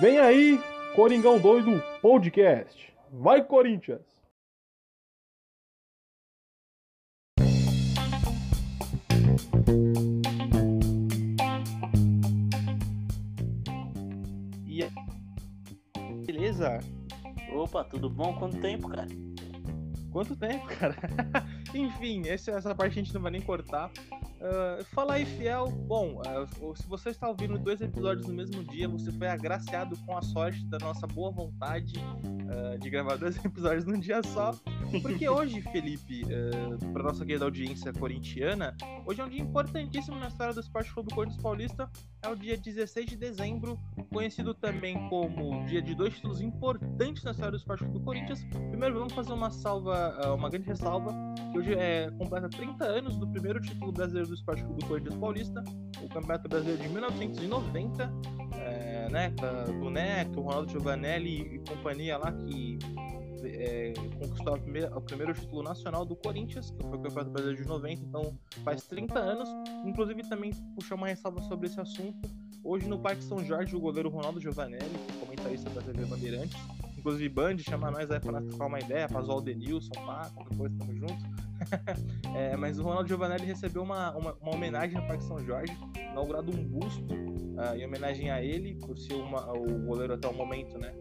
Vem aí, Coringão Doido Podcast. Vai, Corinthians! E aí, beleza? Opa, tudo bom? Quanto tempo, cara? Quanto tempo, cara? Enfim, essa, essa parte a gente não vai nem cortar. Uh, fala aí, fiel. Bom, uh, se você está ouvindo dois episódios no mesmo dia, você foi agraciado com a sorte da nossa boa vontade uh, de gravar dois episódios num dia só. Porque hoje, Felipe, para nossa querida audiência corintiana, hoje é um dia importantíssimo na história do Esporte Clube Corinthians Paulista. É o dia 16 de dezembro, conhecido também como dia de dois títulos importantes na história do Esporte Clube Corinthians. Primeiro, vamos fazer uma salva, uma grande ressalva, que hoje é completa 30 anos do primeiro título brasileiro do Esporte Clube Corinthians Paulista, o Campeonato Brasileiro de 1990, é, né, do Neto, Ronaldo Giovanelli e companhia lá que é, conquistou primeira, o primeiro título nacional do Corinthians, que foi o Campeonato Brasileiro de 90, então faz 30 anos. Inclusive também puxar uma ressalva sobre esse assunto. Hoje no Parque São Jorge, o goleiro Ronaldo Giovanelli, comentarista da TV Bandeirantes, inclusive Band, chama nós aí pra trocar uma ideia, pra zoar o Denilson, pá, qualquer coisa, tamo junto. é, mas o Ronaldo Giovanelli recebeu uma, uma, uma, homenagem no Parque São Jorge, inaugurado um busto uh, em homenagem a ele, por ser uma, o goleiro até o momento, né?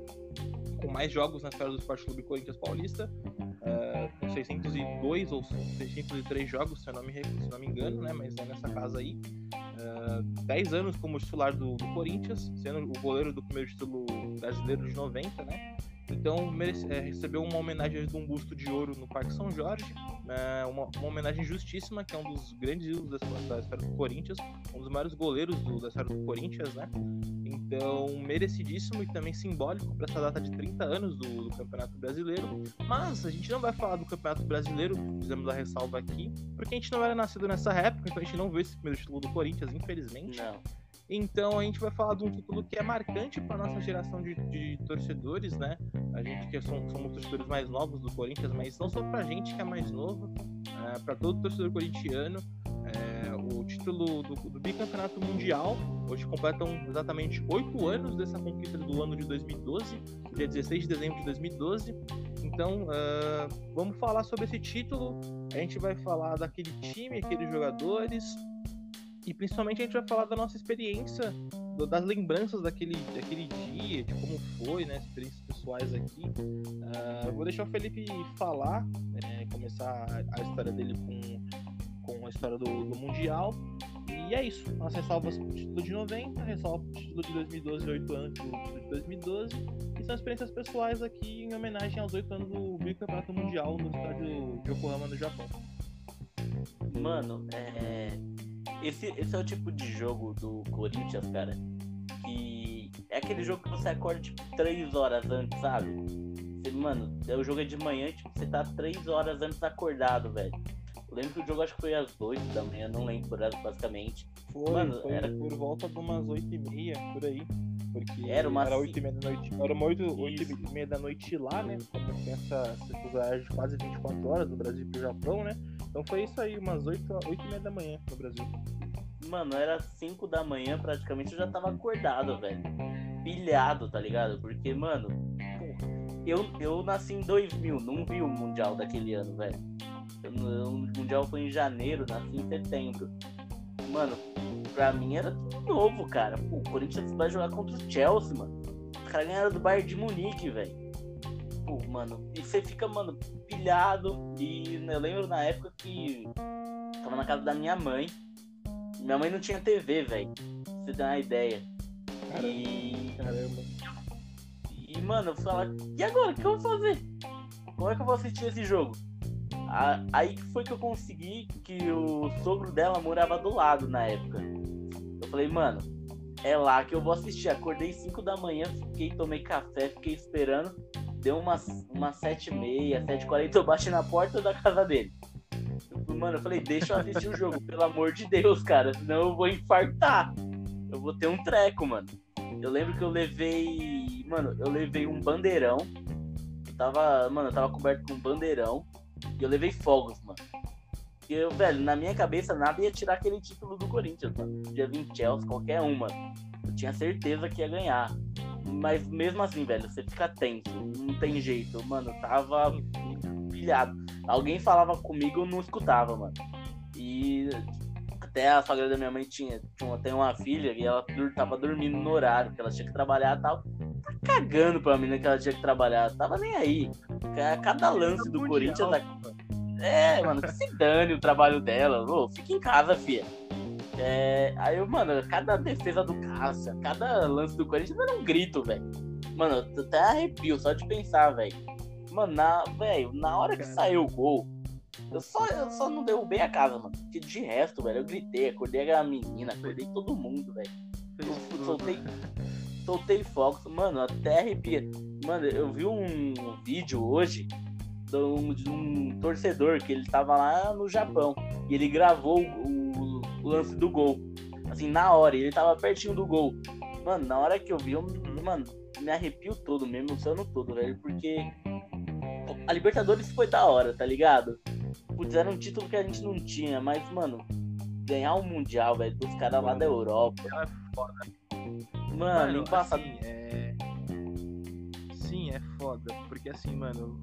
Com mais jogos na história do Esporte Clube Corinthians Paulista, uh, com 602 ou 603 jogos, se eu não me, se não me engano, né? Mas é nessa casa aí. Uh, 10 anos como titular do, do Corinthians, sendo o goleiro do primeiro título brasileiro de 90, né? Então merece, é, recebeu uma homenagem de um busto de ouro no Parque São Jorge, é, uma, uma, homenagem justíssima, que é um dos grandes ídolos da, da história do Corinthians, um dos maiores goleiros do, da história do Corinthians, né? Então, merecidíssimo e também simbólico para essa data de 30 anos do, do, Campeonato Brasileiro. Mas a gente não vai falar do Campeonato Brasileiro, fizemos a ressalva aqui, porque a gente não era nascido nessa época, então a gente não viu esse primeiro título do Corinthians, infelizmente. Não. Então a gente vai falar de um título que é marcante para nossa geração de, de, torcedores, né? A gente que somos, somos torcedores mais novos do Corinthians, mas não só para a gente que é mais novo, é, para todo torcedor corintiano. É, o título do, do, bicampeonato mundial, hoje completam exatamente oito anos dessa conquista do ano de 2012, dia 16 de dezembro de 2012. Então, uh, vamos falar sobre esse título. A gente vai falar daquele time, aqueles jogadores, e principalmente a gente vai falar da nossa experiência, das lembranças daquele, daquele dia, de como foi, né? Experiências pessoais aqui. Uh, vou deixar o Felipe falar, né, começar a história dele com, com a história do, do Mundial. E é isso. As ressalvas pro título de 90, ressalva pro título de 2012 8 anos do título de 2012. E são experiências pessoais aqui em homenagem aos 8 anos do bicampeonato mundial no estádio de Yokohama, no Japão. Mano, é esse, esse é o tipo de jogo do Corinthians, cara, que é aquele jogo que você acorda, tipo, três horas antes, sabe? Mano, o jogo é de manhã, tipo, você tá três horas antes acordado, velho. Eu lembro que o jogo acho que foi às 8 da manhã, não lembro, basicamente. Foi, mano, foi era por volta de umas 8 e meia, por aí. Porque era, uma era 8 e meia da noite. Era uma 8, 8 e meia da noite lá, né? Como tem essa, essa de quase 24 horas do Brasil pro Japão, né? Então foi isso aí, umas 8, 8 e meia da manhã no Brasil. Mano, era 5 da manhã praticamente, eu já tava acordado, velho. Pilhado, tá ligado? Porque, mano, eu, eu nasci em 2000, não vi o Mundial daquele ano, velho. O Mundial foi em janeiro, nasci em setembro. Mano, pra mim era tudo novo, cara. Pô, o Corinthians vai jogar contra o Chelsea, mano. Os caras ganharam do Bayern de Munique, velho. Pô, mano, e você fica, mano, pilhado. E eu lembro na época que tava na casa da minha mãe. Minha mãe não tinha TV, velho. Pra você ter uma ideia. Caramba. E. Caramba. E, mano, eu falava, e agora? O que eu vou fazer? Como é que eu vou assistir esse jogo? Aí foi que eu consegui que o sogro dela morava do lado na época. Eu falei, mano, é lá que eu vou assistir. Acordei 5 da manhã, fiquei, tomei café, fiquei esperando deu umas, umas 7h30, 7h40, eu bati na porta da casa dele. Mano, eu falei, deixa eu assistir o jogo, pelo amor de Deus, cara, senão eu vou infartar. Eu vou ter um treco, mano. Eu lembro que eu levei. Mano, eu levei um bandeirão. Eu tava. Mano, eu tava coberto com um bandeirão. E eu levei fogos, mano. E eu, velho, na minha cabeça nada ia tirar aquele título do Corinthians, mano. Podia vir Chelsea, qualquer uma. Eu tinha certeza que ia ganhar. Mas mesmo assim, velho, você fica tenso. Não tem jeito. Mano, tava pilhado. Alguém falava comigo, eu não escutava, mano. E até a sogra da minha mãe tinha, tinha uma filha e ela tava dormindo no horário, que ela tinha que trabalhar e tal. Cagando pra menina que ela tinha que trabalhar. Tava nem aí. Cada lance do Corinthians. É, mano, que se dane o trabalho dela. Ô, fica em casa, filha. É, aí eu, mano, cada defesa do Cássia, cada lance do Corinthians era um grito, velho. Mano, eu até arrepio só de pensar, velho. Mano, na, velho, na hora que saiu o gol, eu só, eu só não derrubei a casa, mano. Porque de resto, velho, eu gritei, acordei a menina, acordei todo mundo, velho. Soltei, soltei fogos, mano, até arrepia. Mano, eu vi um vídeo hoje de um, de um torcedor que ele tava lá no Japão e ele gravou o, o lance do gol. Assim, na hora, ele tava pertinho do gol. Mano, na hora que eu vi, eu, mano, me arrepio todo, me emociono todo, velho, porque a Libertadores foi da hora, tá ligado? Putz, era um título que a gente não tinha, mas, mano, ganhar um Mundial, velho, dos caras lá da Europa. É foda. Mano, embaçado. assim, é... Sim, é foda. Porque assim, mano,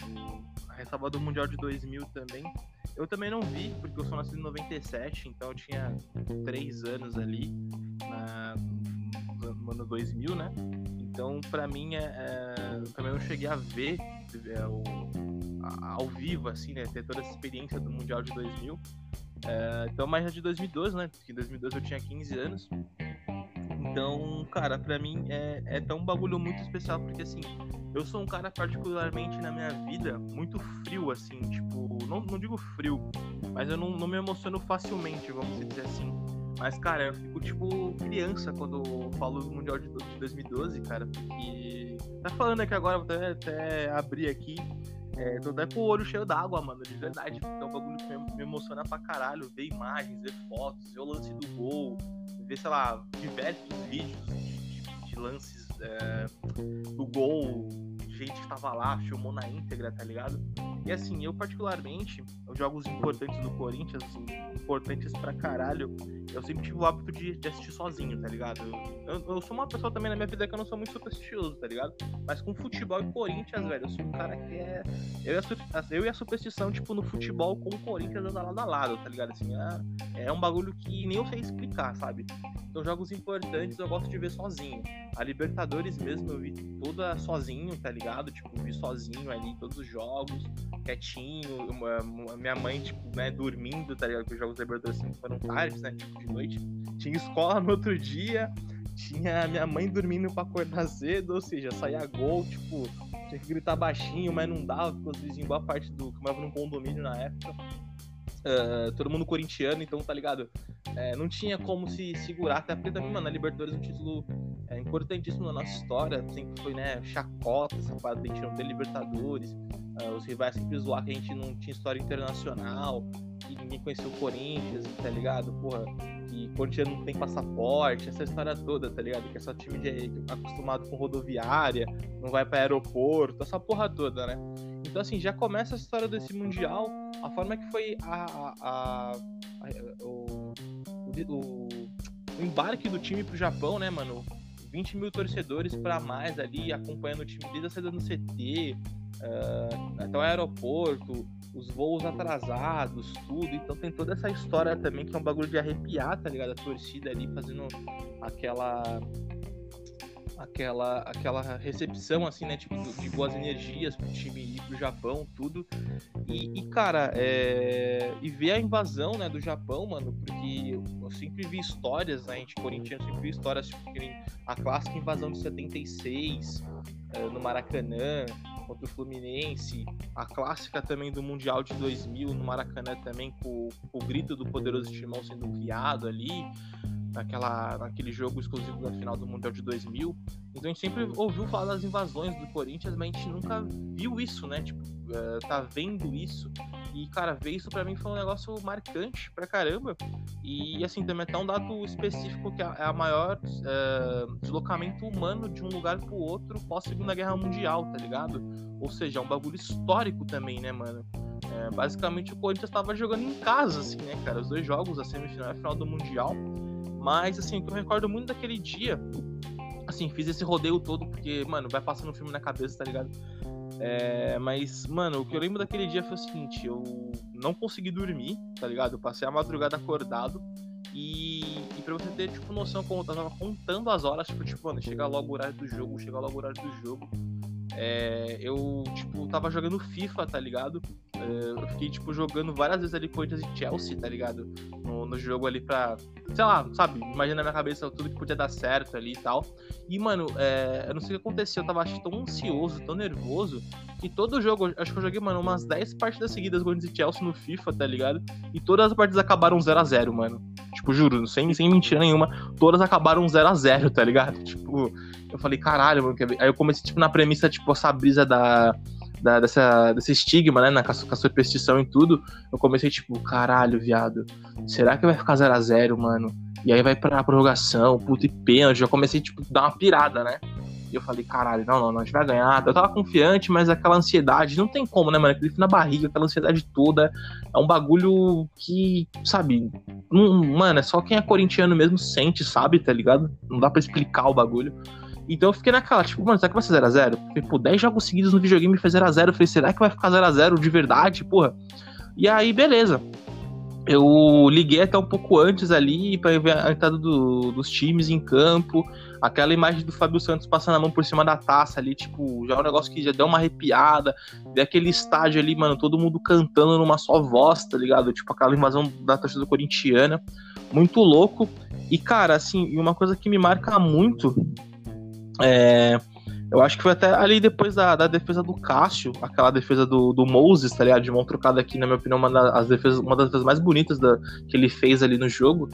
a ressalva do Mundial de 2000 também. Eu também não vi, porque eu sou nascido em 97, então eu tinha 3 anos ali na... no ano 2000, né? Então, pra mim, é, é... eu também não cheguei a ver é, o... a- ao vivo, assim, né? Ter toda essa experiência do Mundial de 2000. É, Então, mas é de 2012, né? Porque em 2012 eu tinha 15 anos. Então, cara, pra mim é, é tão um bagulho muito especial, porque assim, eu sou um cara particularmente na minha vida muito frio, assim, tipo, não, não digo frio, mas eu não, não me emociono facilmente, vamos dizer assim. Mas, cara, eu fico tipo criança quando falo do Mundial de do- de 2012, cara, porque. Tá falando aqui agora, vou até, até abrir aqui. É, tô até com o olho cheio d'água, mano, de verdade. porque É um bagulho que me, me emociona pra caralho. Ver imagens, ver fotos, ver o lance do gol, ver, sei lá, diversos vídeos de, de- de lances é, do gol, gente que tava lá, filmou na íntegra, tá ligado? E assim, eu particularmente, os jogos importantes do Corinthians, assim, importantes pra caralho, eu sempre tive o hábito de, de assistir sozinho, tá ligado? Eu, eu sou uma pessoa também na minha vida que eu não sou muito supersticioso, tá ligado? Mas com futebol e Corinthians, velho, eu sou um cara que é. Eu e a, eu e a superstição, tipo, no futebol com o Corinthians anda lado a lado, tá ligado? Assim, é, é um bagulho que nem eu sei explicar, sabe? Então, jogos importantes eu gosto de ver sozinho. A Libertadores mesmo eu vi toda sozinho, tá ligado? Tipo, vi sozinho ali todos os jogos, quietinho. uma- minha mãe, tipo, né, dormindo, tá ligado? Porque os jogos da Libertadores sempre foram tardes, né? Tipo, de noite. Tinha escola no outro dia, tinha minha mãe dormindo pra acordar cedo, ou seja, saía gol, tipo, tinha que gritar baixinho, mas não dava, porque os vizinhos, boa parte do. que morava num condomínio na época. Ah, todo mundo corintiano, então tá ligado? É, não tinha como se segurar, até porque também, mano, a Libertadores é um título é, importantíssimo na nossa história, sempre foi, né, chacota, essa parada de a gente não ter Libertadores, ah, os rivais sempre zoar que a gente não tinha história internacional, que ninguém conhecia o Corinthians, tá ligado? Porra, que corintiano não tem passaporte, essa história toda, tá ligado? Que é só time de, acostumado com rodoviária, não vai pra aeroporto, essa porra toda, né? Então, assim, já começa a história desse Mundial, a forma que foi a, a- a- a- o, o, o- embarque do time pro Japão, né, mano? 20 mil torcedores pra mais ali, acompanhando o time desde a saída no CT, ah, até o aeroporto, os voos atrasados, tudo. Então tem toda essa história também que é um bagulho de arrepiar, tá ligado? A torcida ali fazendo aquela aquela aquela recepção assim, né, tipo de boas energias pro time ir pro Japão, tudo. E, e, cara, é... e ver a invasão, né, do Japão, mano, porque eu sempre vi histórias, né, a gente corintiano sempre vi histórias tipo a clássica invasão de 76 eh, no Maracanã contra o Fluminense, a clássica também do Mundial de 2000 no Maracanã também com, com o grito do poderoso Timão sendo criado ali naquela, naquele jogo exclusivo da final do Mundial de 2000. Então a gente sempre ouviu falar das invasões do Corinthians, mas a gente nunca viu isso, né? Tipo, eh, tá vendo isso. E, cara, ver isso pra mim foi um negócio marcante pra caramba. E, assim, também até um dado específico que é é a maior eh, deslocamento humano de um lugar pro outro pós Segunda Guerra Mundial, tá ligado? Ou seja, é um bagulho histórico também, né, mano? É, basicamente o Corinthians tava jogando em casa, assim, né, cara? Os dois jogos, a semifinal e a final do Mundial. Mas, assim, o que eu recordo muito daquele dia, assim, fiz esse rodeio todo porque, mano, vai passando o filme na cabeça, tá ligado? É, mas, mano, o que eu lembro daquele dia foi o seguinte: eu não consegui dormir, tá ligado? Eu passei a madrugada acordado. E, e pra você ter, tipo, noção como eu tava contando as horas, tipo, tipo, mano, chegar logo o horário do jogo, chegar logo o horário do jogo. É, eu, tipo, tava jogando FIFA, tá ligado? Eu fiquei, tipo, jogando várias vezes ali Corinthians e Chelsea, tá ligado? No, no jogo ali pra, sei lá, sabe? Imagina na minha cabeça tudo que podia dar certo ali e tal. E, mano, é, eu não sei o que aconteceu, eu tava tão ansioso, tão nervoso, que todo jogo, acho que eu joguei, mano, umas 10 partidas seguidas Corinthians e Chelsea no FIFA, tá ligado? E todas as partidas acabaram 0 a 0 mano. Tipo, juro, sem, sem mentira nenhuma, todas acabaram 0 a 0 tá ligado? Tipo, eu falei, caralho, mano. Aí eu comecei, tipo, na premissa, tipo, essa brisa da. Da dessa, desse estigma, né? Na, com a superstição e tudo. Eu comecei, tipo, caralho, viado. Será que vai ficar 0x0, mano? E aí vai pra prorrogação, puta e pênalti. Já comecei, tipo, dar uma pirada, né? E eu falei, caralho, não, não, não, a gente vai ganhar. Eu tava confiante, mas aquela ansiedade, não tem como, né, mano? Aquele na barriga, aquela ansiedade toda. É um bagulho que, sabe, não, mano, é só quem é corintiano mesmo sente, sabe, tá ligado? Não dá para explicar o bagulho. Então eu fiquei naquela, tipo, mano, será que vai ser 0x0? Porque, pô, 10 jogos seguidos no videogame foi 0x0. Eu falei, será que vai ficar 0x0 de verdade, porra? E aí, beleza. Eu liguei até um pouco antes ali para ver a entrada do, dos times em campo. Aquela imagem do Fábio Santos passando a mão por cima da taça ali, tipo, já é um negócio que já deu uma arrepiada. Ver aquele estádio ali, mano, todo mundo cantando numa só voz, tá ligado? Tipo, aquela invasão da torcida corintiana. Muito louco. E, cara, assim, uma coisa que me marca muito é, eu acho que foi até ali depois da, da defesa do Cássio, aquela defesa do, do Moses, tá ligado? De mão trocada aqui, na minha opinião, uma das defesas, uma das defesas mais bonitas da, que ele fez ali no jogo.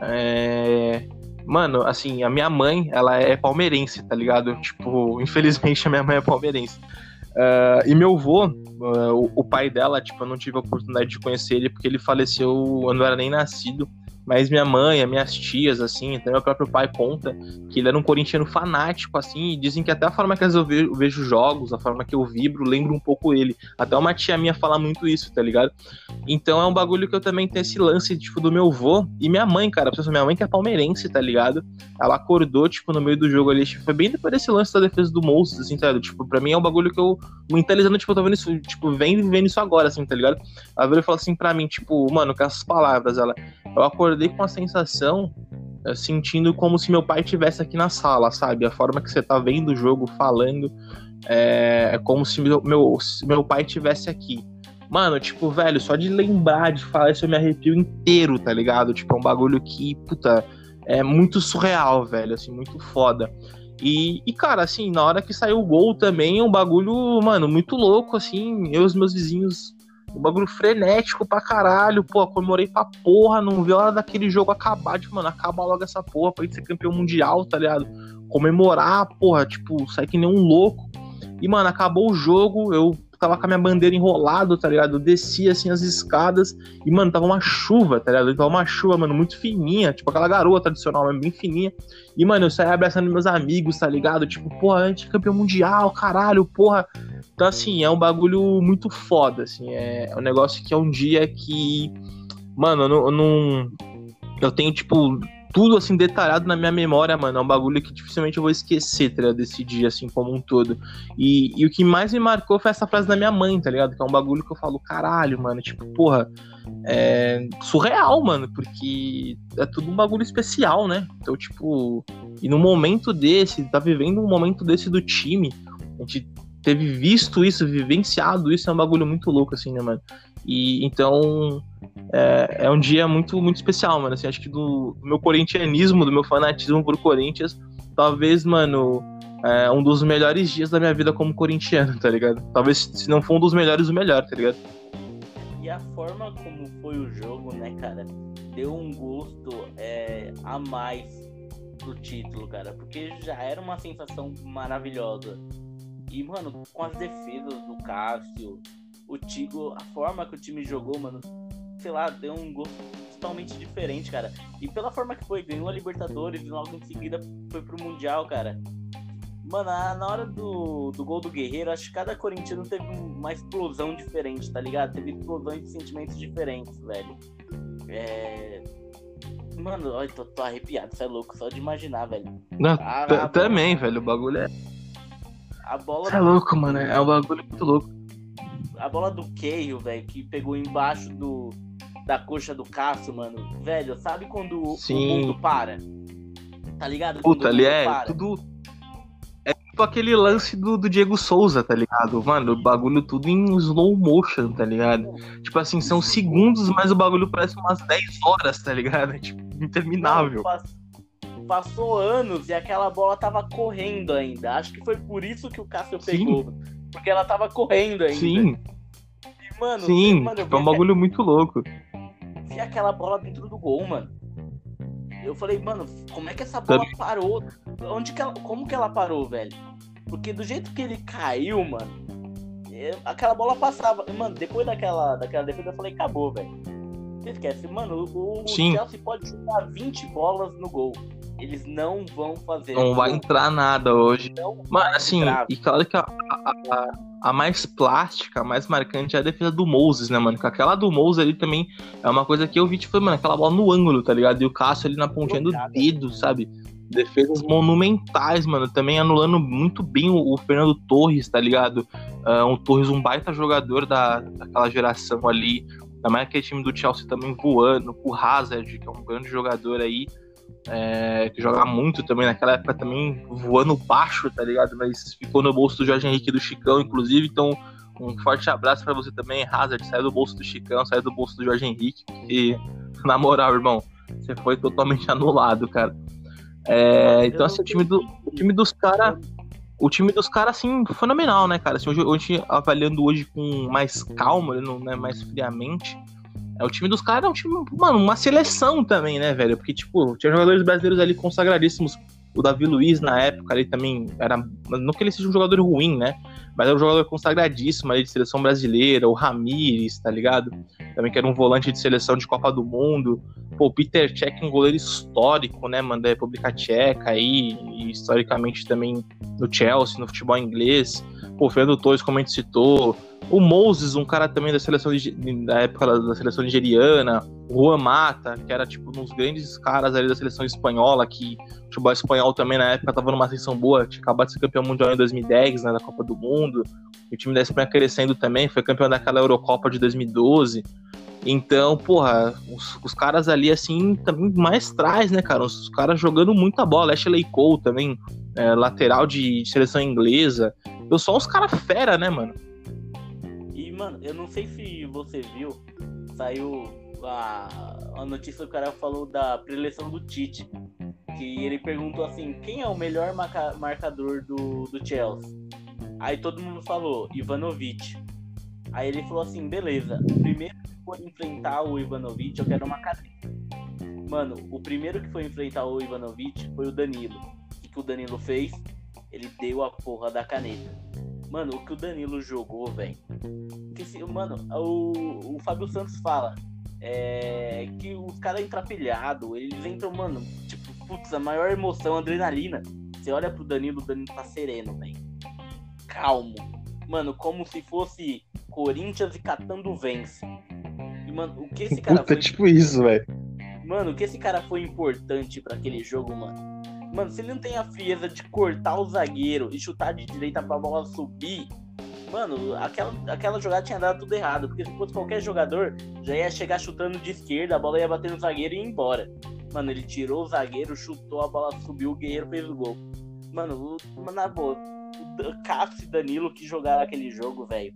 É... Mano, assim, a minha mãe, ela é palmeirense, tá ligado? Tipo, infelizmente a minha mãe é palmeirense. Uh, e meu avô, uh, o, o, pai dela, tipo, eu não tive a oportunidade de conhecer ele porque ele faleceu, eu não era nem nascido. Mas minha mãe, minhas tias, assim, até meu próprio pai conta que ele era um corintiano fanático, assim, e dizem que até a forma que eu vejo jogos, a forma que eu vibro, lembra um pouco ele. Até uma tia minha fala muito isso, tá ligado? Então é um bagulho que eu também tenho esse lance, tipo, do meu vô e minha mãe, cara. Pra minha mãe que é palmeirense, tá ligado? Ela acordou, tipo, no meio do jogo ali, tipo, foi bem depois desse lance da defesa do Moses, assim, tá ligado? Tipo, pra mim é um bagulho que eu, mentalizando, tipo, eu tô vendo isso, tipo, vem vendo isso agora, assim, tá ligado? Ela veio e falou assim pra mim, tipo, mano, com essas palavras, ela, eu acordei com a sensação, eh, sentindo como se meu pai estivesse aqui na sala, sabe? A forma que você tá vendo o jogo, falando, é, é como se meu, meu, meu pai estivesse aqui. Mano, tipo, velho, só de lembrar de falar isso eu me arrepio inteiro, tá ligado? Tipo, é um bagulho que, puta, é muito surreal, velho, assim, muito foda. E, e, cara, assim, na hora que saiu o gol também, é um bagulho, mano, muito louco, assim. Eu e os meus vizinhos um bagulho frenético pra caralho. Pô, comemorei pra porra. Não vi a hora daquele jogo acabar. Tipo, mano, acaba logo essa porra pra gente ser campeão mundial, tá ligado? Comemorar, porra, tipo, sair que nem um louco. E, mano, acabou o jogo. Eu tava com a minha bandeira enrolado, tá ligado? Eu desci assim as escadas e, mano, tava uma chuva, tá ligado? Tava uma chuva, mano, muito fininha, tipo aquela garoa tradicional, bem fininha. E, mano, eu saí abraçando meus amigos, tá ligado? Tipo, porra, a gente é campeão mundial, caralho, porra. Então, assim, é um bagulho muito foda, assim. É um negócio que é um dia que. Mano, eu não. Eu, não, eu tenho, tipo, tudo assim detalhado na minha memória, mano. É um bagulho que dificilmente eu vou esquecer, tá ligado? Desse dia, assim, como um todo. E, e o que mais me marcou foi essa frase da minha mãe, tá ligado? Que é um bagulho que eu falo, caralho, mano. Tipo, porra, é surreal, mano. Porque é tudo um bagulho especial, né? Então, tipo, e no momento desse, tá vivendo um momento desse do time, a gente teve visto isso, vivenciado isso, é um bagulho muito louco, assim, né, mano? E então é, é, um dia muito, muito especial, mano. Assim, acho que do, do meu corintianismo, do meu fanatismo por Corinthians, talvez, mano, é um dos melhores dias da minha vida como corintiano, tá ligado? Talvez se não for um dos melhores, o melhor, tá ligado? E a forma como foi o jogo, né, cara, deu um gosto é, a mais pro título, cara, porque já era uma sensação maravilhosa. E, mano, com as defesas do Cássio, o Tigo, a forma que o time jogou, mano, sei lá, deu um gosto totalmente diferente, cara. E pela forma que foi, ganhou a Libertadores e logo em seguida foi pro Mundial, cara. Mano, na hora do, do gol do Guerreiro, acho que cada corintiano teve uma explosão diferente, tá ligado? Teve explosões de sentimentos diferentes, velho. É... Mano, olha, tô, tô arrepiado, você é louco, só de imaginar, velho. Não, Ah, t- a também, velho. O bagulho é. A bola, Você é louco, mano. É um bagulho muito louco. a bola do Keio, velho, que pegou embaixo do, da coxa do Cássio, mano. Velho, sabe quando o- o Sim. mundo para? Tá ligado? Quando Puta, ali é para. tudo. É tipo aquele lance do, do Diego Souza, tá ligado? Mano, o bagulho tudo em slow motion, tá ligado? Tipo assim, são segundos, mas o bagulho parece umas 10 horas, tá ligado? É tipo, interminável. Não, Passou anos e aquela bola tava correndo ainda. Acho que foi por isso que o Cássio Sim. pegou. Porque ela tava correndo ainda. Sim, E, mano, sim. mano, eu Tipo, é um bagulho muito louco. vi aquela bola dentro do gol, mano. Eu falei, mano, como é que essa bola parou? Onde que ela, como que ela parou, velho? Porque do jeito que ele caiu, mano, aquela bola passava. Mano, depois daquela, daquela defesa, eu falei, acabou, velho. Você esquece, mano, o, o. Chelsea pode chutar 20 bolas no gol. Eles não vão fazer. Não vai entrar nada hoje. Não Mas assim, entrar. e claro que a, a, a- a mais plástica, a mais marcante é a defesa do Moses, né, mano? Aquela do Moses ali também é uma coisa que eu vi, tipo, mano, aquela bola no ângulo, tá ligado? E o Cássio ali na pontinha do dedo, sabe? Defesas monumentais, mano. Também anulando muito bem o, o Fernando Torres, tá ligado? Ah, um Torres, um baita jogador da, daquela geração ali. Também aquele time do Chelsea também voando. O Hazard, que é um grande jogador aí. é, que joga muito também naquela época também voando baixo, tá ligado? Mas ficou no bolso do Jorge Henrique e do Chicão, inclusive. Então, um forte abraço pra você também, Hazard. Saiu do bolso do Chicão, saiu do bolso do Jorge Henrique. E, na moral, irmão, você foi totalmente anulado, cara. É, então, assim, o time, do, o time dos caras. O time dos caras, assim, fenomenal, né, cara? Assim, hoje, hoje, avaliando hoje com mais calma, não, né, mais friamente, é, o time dos caras é um time, mano, uma seleção também, né, velho? Porque, tipo, tinha jogadores brasileiros ali consagradíssimos. O Davi Luiz, na época, ali também era. Não que ele seja um jogador ruim, né? Mas era um jogador consagradíssimo ali de seleção brasileira. O Ramires, tá ligado? Também que era um volante de seleção de Copa do Mundo. Pô, o Peter Cech, um goleiro histórico, né, mano, da República Tcheca aí. E historicamente também no Chelsea, no futebol inglês. Pô, Fernando Torres, como a gente citou. O Moses, um cara também da seleção da época da seleção nigeriana. O Juan Mata, que era tipo um dos grandes caras ali da seleção espanhola, que o futebol espanhol também na época tava numa ascensão boa, tinha acabado de ser campeão mundial em 2010, né, da Copa do Mundo. O time da Espanha crescendo também, foi campeão daquela Eurocopa de 2012. Então, porra, os, os caras ali, assim, também mais trás, né, cara? Os, caras jogando muita bola. Ashley Cole também, é, lateral de, de seleção inglesa. Eu só uns caras fera, né, mano? E, mano, eu não sei se você viu, saiu a, a notícia que o cara falou da preleção do Tite. Que ele perguntou assim, quem é o melhor marca- marcador do, do Chelsea? Aí todo mundo falou, Ivanovic. Aí ele falou assim, beleza, o primeiro que for enfrentar o Ivanovic, eu quero uma caneta. Mano, o primeiro que foi enfrentar o Ivanovic foi o Danilo. O que, que o Danilo fez? Ele deu a porra da caneta. Mano, o que o Danilo jogou, velho. Mano, o, o Fábio Santos fala é, que os caras entram pilhado, eles entram, mano, tipo, putz, a maior emoção, adrenalina. Você olha pro Danilo, o Danilo tá sereno, velho. Calmo. Mano, como se fosse Corinthians e catando vence. E, mano, o que esse cara Puta, foi tipo isso, velho. Mano, o que esse cara foi importante pra aquele jogo, mano? Mano, se ele não tem a frieza de cortar o zagueiro e chutar de direita pra bola subir, mano, aquela, aquela jogada tinha dado tudo errado. Porque se fosse qualquer jogador, já ia chegar chutando de esquerda, a bola ia bater no zagueiro e ir embora. Mano, ele tirou o zagueiro, chutou, a bola subiu, o Guerreiro fez o gol. Mano, na boa, o Cássio e Danilo que jogaram aquele jogo, velho.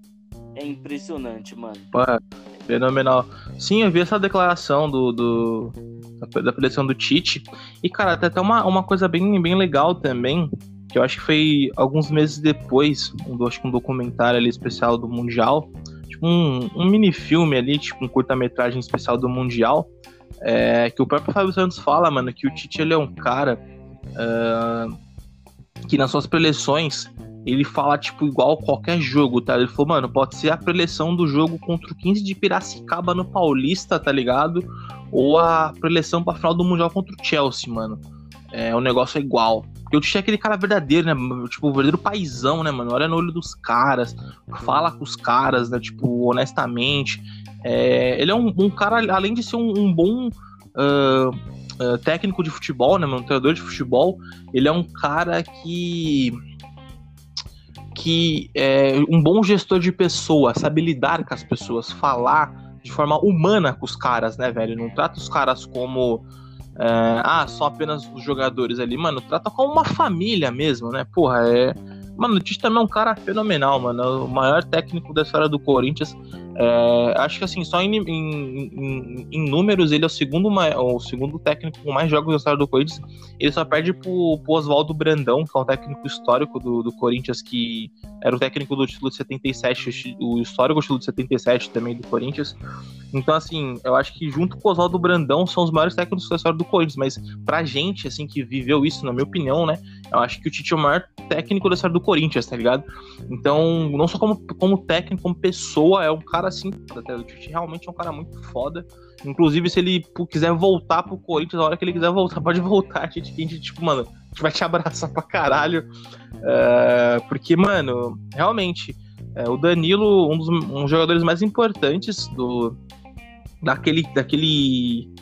É impressionante, mano. Porra, fenomenal. Sim, eu vi essa declaração do, do da, preleção do Tite. E, cara, tem até uma, uma coisa bem, bem legal também, que eu acho que foi alguns meses depois, um, acho que um documentário ali especial do Mundial, tipo um, um mini-filme ali, tipo um curta-metragem especial do Mundial, é, que o próprio Fábio Santos fala, mano, que o Tite ele é um cara ah, que nas suas preleções ele fala, tipo, igual qualquer jogo, tá? Ele falou, mano, pode ser a preleção do jogo contra o 15 de Piracicaba no Paulista, tá ligado? Ou a preleção pra final do Mundial contra o Chelsea, mano. É, o negócio é igual. Porque o Tite é aquele cara verdadeiro, né? Tipo, o verdadeiro paizão, né, mano? Olha no olho dos caras, fala com os caras, né? Tipo, honestamente. É, ele é um, um cara, além de ser um, um bom. ah, uh, técnico de futebol, né, um treinador de futebol, ele é um cara que que é um bom gestor de pessoas, sabe lidar com as pessoas, falar de forma humana com os caras, né, velho? Não trata os caras como é, ah, só apenas os jogadores ali, mano, trata como uma família mesmo, né? Porra, é Mano, o Tite também é um cara fenomenal, mano. O maior técnico da história do Corinthians. É, acho que assim, só em, em, em, em, números, ele é o segundo, o segundo técnico com mais jogos da história do Corinthians. Ele só perde pro, pro Oswaldo Brandão, que é um técnico histórico do, do Corinthians, que era o técnico do título de 77, o histórico título de 77 também do Corinthians. Então, assim, eu acho que junto com o Oswaldo Brandão são os maiores técnicos da história do Corinthians, mas pra gente, assim, que viveu isso, na minha opinião, né, eu acho que o Tite é o maior técnico da história do Corinthians, tá ligado? Então, não só como, como técnico, como pessoa, é um cara assim, o Tite realmente é um cara muito foda. Inclusive, se ele quiser voltar pro Corinthians, na hora que ele quiser voltar, pode voltar. A gente, a gente tipo, mano, a gente vai te abraçar pra caralho. Uh, porque, mano, realmente, é, o Danilo, um dos um jogadores mais importantes do, daquele, daquele,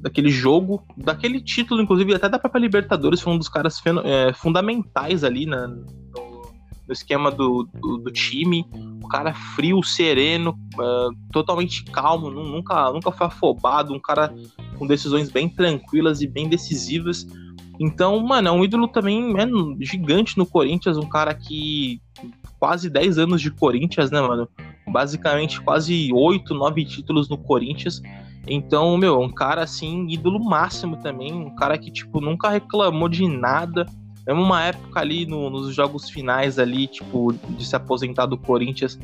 daquele jogo, daquele título, inclusive até da própria Libertadores, foi um dos caras é, fundamentais ali na, no, no esquema do, do, do, time. O cara frio, sereno, uh, totalmente calmo, nunca, nunca foi afobado, um cara com decisões bem tranquilas e bem decisivas. Então, mano, é um ídolo também é, gigante no Corinthians, um cara que quase 10 anos de Corinthians, né, mano? Basicamente quase 8, 9 títulos no Corinthians. Então, meu, um cara assim, ídolo máximo também, um cara que, tipo, nunca reclamou de nada. Mesmo uma época ali no, nos jogos finais ali, tipo, de se aposentar do Corinthians,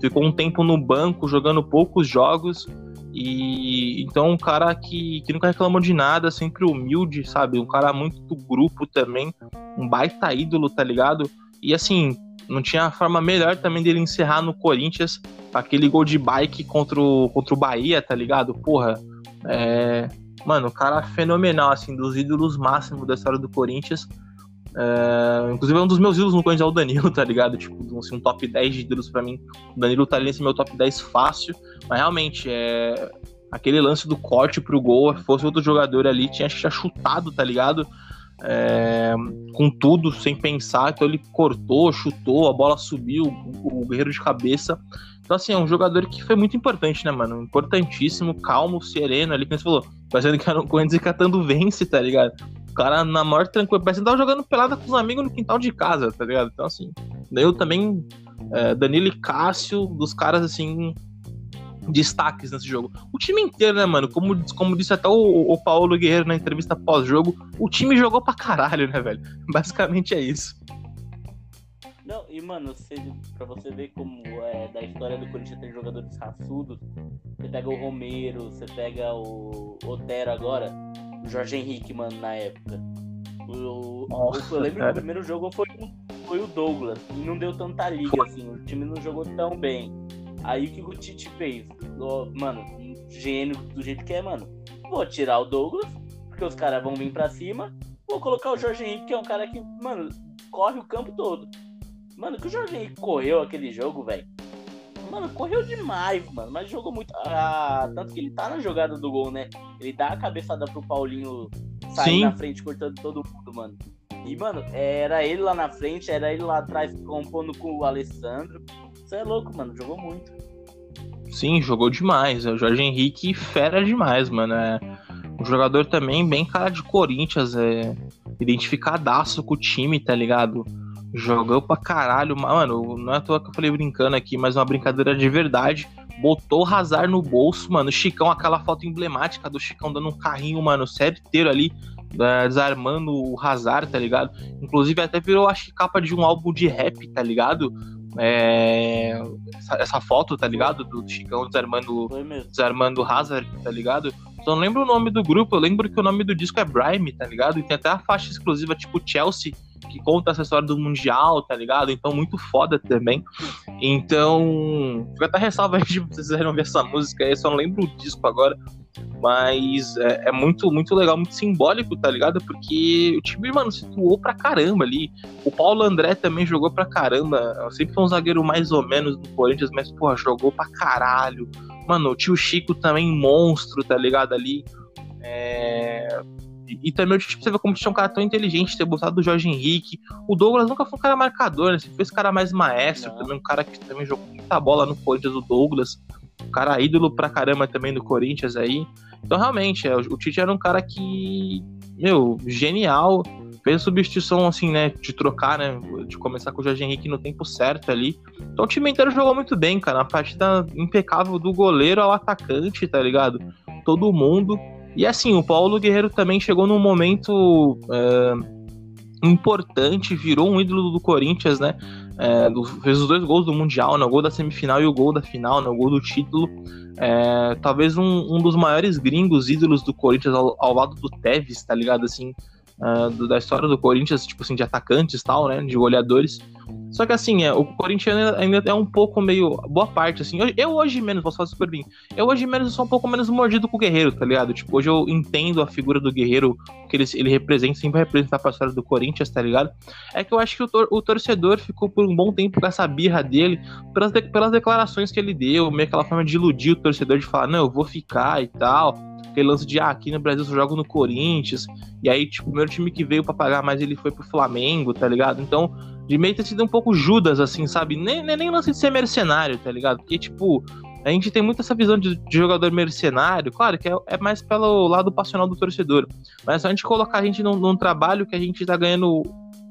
ficou um tempo no banco, jogando poucos jogos. E então um cara que, que nunca reclamou de nada, sempre humilde, sabe? Um cara muito do grupo também, um baita ídolo, tá ligado? E assim, não tinha forma melhor também dele encerrar no Corinthians aquele gol de bike contra o, contra o Bahia, tá ligado? Porra, é... Mano, o cara fenomenal, assim, dos ídolos máximos da história do Corinthians. É... Inclusive é um dos meus ídolos no Corinthians é o Danilo, tá ligado? Tipo, assim, um top 10 de ídolos pra mim. O Danilo tá ali nesse meu top 10 fácil. Mas realmente, é... aquele lance do corte pro gol, fosse outro jogador ali, tinha, tinha chutado, tá ligado? é, com tudo, sem pensar. Então ele cortou, chutou, a bola subiu, o, o Guerreiro de cabeça. Então, assim, é um jogador que foi muito importante, né, mano? Importantíssimo, calmo, sereno ali, como você falou, parecendo que um Corinthians e catando vence, tá ligado? O cara na maior tranquilidade, parecendo que tava jogando pelada com os amigos no quintal de casa, tá ligado? Então, assim, eu também, é, Danilo e Cássio, dos caras, assim, destaques nesse jogo. O time inteiro, né, mano? Como, como disse até o, o Paulo Guerreiro na entrevista pós-jogo, o time jogou pra caralho, né, velho? Basicamente é isso. Não, e mano, você, pra você ver como é da história do Corinthians tem jogadores raçudos, você pega o Romero, você pega o Otero agora, o Jorge Henrique, mano, na época. O, Nossa, eu lembro que o primeiro jogo foi, foi o Douglas, e não deu tanta liga, assim, o time não jogou tão bem. Aí o que o Tite fez? Mano, gênio do jeito que é, mano. Vou tirar o Douglas, porque os caras vão vir pra cima. Vou colocar o Jorge Henrique, que é um cara que, mano, corre o campo todo. Mano, que o Jorge Henrique correu aquele jogo, velho. Mano, correu demais, mano. Mas jogou muito. Ah, tanto que ele tá na jogada do gol, né? Ele dá a cabeçada pro Paulinho sair Sim. na frente, cortando todo mundo, mano. E, mano, era ele lá na frente, era ele lá atrás compondo com o Alessandro. Você é louco, mano. Jogou muito. Sim, jogou demais. O Jorge Henrique fera demais, mano. É um jogador também bem cara de Corinthians, é identificadaço com o time, tá ligado? Jogou pra caralho. Mano, não é à toa que eu falei brincando aqui, mas uma brincadeira de verdade. Botou o Hazard no bolso, mano. Chicão, aquela foto emblemática do Chicão dando um carrinho, mano, sério inteiro ali, desarmando o Hazard, tá ligado? Inclusive até virou, acho que, capa de um álbum de rap, tá ligado? É, essa, essa, foto, tá ligado? Do Chicão desarmando, desarmando Hazard, tá ligado? Só não lembro o nome do grupo, eu lembro que o nome do disco é Brime, tá ligado? E tem até a faixa exclusiva tipo Chelsea, que conta essa história do Mundial, tá ligado? Então, muito foda também. Então, fica até ressalva aí se vocês quiserem ver essa música aí, só não lembro o disco agora. Mas é, é, muito, muito legal, muito simbólico, tá ligado? Porque o time, mano, situou pra caramba ali. O Paulo André também jogou pra caramba. Sempre foi um zagueiro mais ou menos do Corinthians, mas, porra, jogou pra caralho. Mano, o tio Chico também monstro, tá ligado? Ali. É... E, e também o Tite você vê como tinha um cara tão inteligente, ter botado o Jorge Henrique. O Douglas nunca foi um cara marcador, né? Sempre foi esse cara mais maestro, Não. também um cara que também jogou muita bola no Corinthians, o Douglas. Cara ídolo pra caramba também do Corinthians aí. Então, realmente, é, o, Tite era um cara que, meu, genial. Fez a substituição, assim, né, de trocar, né, de começar com o Jorge Henrique no tempo certo ali. Então o time inteiro jogou muito bem, cara. Uma partida impecável do goleiro ao atacante, tá ligado? Todo mundo. E assim, o Paulo Guerreiro também chegou num momento é, importante, virou um ídolo do Corinthians, né? É, do- fez os dois gols do Mundial, né? O gol da semifinal e o gol da final, né? O gol do título. É, talvez um, um dos maiores gringos ídolos do Corinthians ao, ao lado do Tevez, tá ligado? Assim, ah, do- da história do Corinthians, tipo assim, de atacantes e tal, né? De goleadores. Só que assim, é, o corintiano ainda é um pouco meio. Boa parte, assim. Eu, eu hoje menos, posso falar super bem. Eu hoje menos sou um pouco menos mordido com o Guerreiro, tá ligado? Tipo, hoje eu entendo a figura do Guerreiro, que ele, ele representa, sempre vai representar pra história do Corinthians, tá ligado? É que eu acho que o, tor- o torcedor ficou por um bom tempo com essa birra dele, pelas, de- pelas declarações que ele deu, meio aquela forma de iludir o torcedor, de falar, não, eu vou ficar e tal. Aquele lance de, ah, aqui no Brasil eu jogo no Corinthians. E aí, tipo, o primeiro time que veio pra pagar mais ele foi pro Flamengo, tá ligado? Então, de meio ter sido um pouco Judas, assim, sabe? Nem, nem, nem lance de ser mercenário, tá ligado? Porque, tipo, a gente tem muito essa visão de, de jogador mercenário, claro que é, é mais pelo lado passional do torcedor. Mas se a gente colocar a gente num, num trabalho que a gente tá ganhando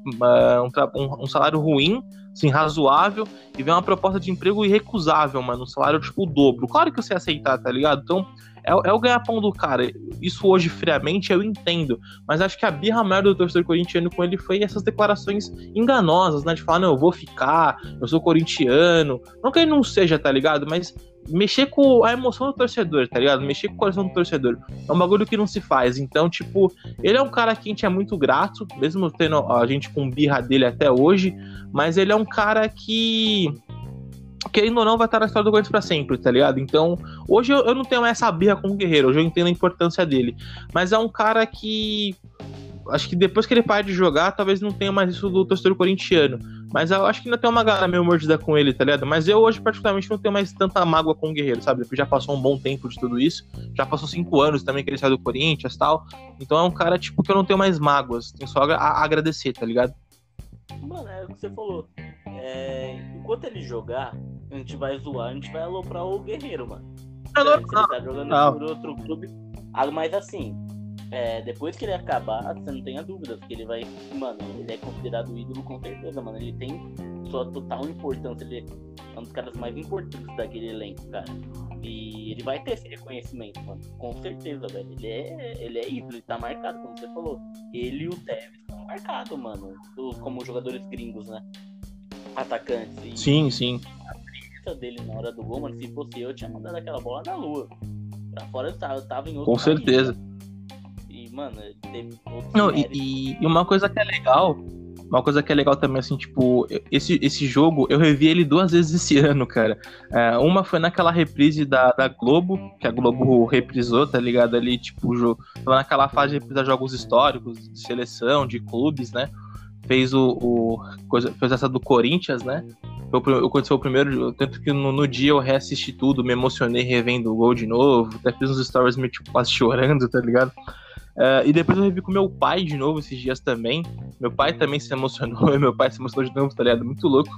uma- um, um- um salário ruim, assim, razoável, e vem uma proposta de emprego irrecusável, mano, um salário tipo o dobro. Claro que você ia aceitar, tá ligado? Então, é, é o ganha-pão do cara. Isso hoje, friamente, eu entendo. Mas acho que a birra maior do torcedor corintiano com ele foi essas declarações enganosas, né? De falar, não, eu vou ficar, eu sou corintiano. Não que ele não seja, tá ligado? Mas mexer com a emoção do torcedor, tá ligado? Mexer com o coração do torcedor. É um bagulho que não se faz. Então, tipo, ele é um cara que a gente é muito grato, mesmo tendo a gente com birra dele até hoje. Mas ele é um cara que. Querendo ou não, vai estar na história do Corinthians pra sempre, tá ligado? Então, hoje eu, eu não tenho mais essa birra com o Guerreiro, hoje eu entendo a importância dele. Mas é um cara que. Acho que depois que ele para de jogar, talvez não tenha mais isso do torcedor corintiano. Mas eu acho que ainda tem uma galera meio mordida com ele, tá ligado? Mas eu hoje, particularmente, não tenho mais tanta mágoa com o Guerreiro, sabe? Porque já passou um bom tempo de tudo isso. Já passou cinco anos também que ele saiu do Corinthians tal. Então é um cara, tipo, que eu não tenho mais mágoas. Tenho só a agradecer, tá ligado? Mano, é o que você falou. É, enquanto ele jogar, a gente vai zoar, a gente vai aloprar o Guerreiro, mano. É Se ele tá jogando Não. por outro clube. Ah, mas assim, é, depois que ele acabar, você não tenha dúvidas que ele vai. Mano, ele é considerado ídolo com certeza, mano. Ele tem sua total importância. Ele é um dos caras mais importantes daquele elenco, cara. E ele vai ter esse reconhecimento, mano. Com certeza, velho. Ele é, ele é ídolo, ele tá marcado, como você falou. Ele e o Tevez estão marcados, mano. Como jogadores gringos, né? Atacantes. E Sim, sim. A dele na hora do gol, mano. Se fosse eu, eu tinha mandado aquela bola na lua. Pra fora eu tava, eu tava em outro Com país, certeza. mano. E, mano, teve Não, e, e- uma coisa que é legal, uma coisa que é legal também, assim, tipo, esse, esse jogo, eu revi ele duas vezes esse ano, cara. É, uma foi naquela reprise da, da Globo, que a Globo reprisou, tá ligado? Ali, tipo, o jogo. Tava naquela fase de reprisar jogos históricos, de seleção, de clubes, né? Fez o. o coisa, fez essa do Corinthians, né? Foi o, prim- o Corinthians foi o primeiro, tanto que no, no dia eu reassisti tudo, me emocionei revendo o gol de novo, até fiz uns stories meio tipo quase chorando, tá ligado? É, e depois eu revi com meu pai de novo esses dias também. Meu pai também se emocionou, meu pai se emocionou de novo, tá ligado? Muito louco.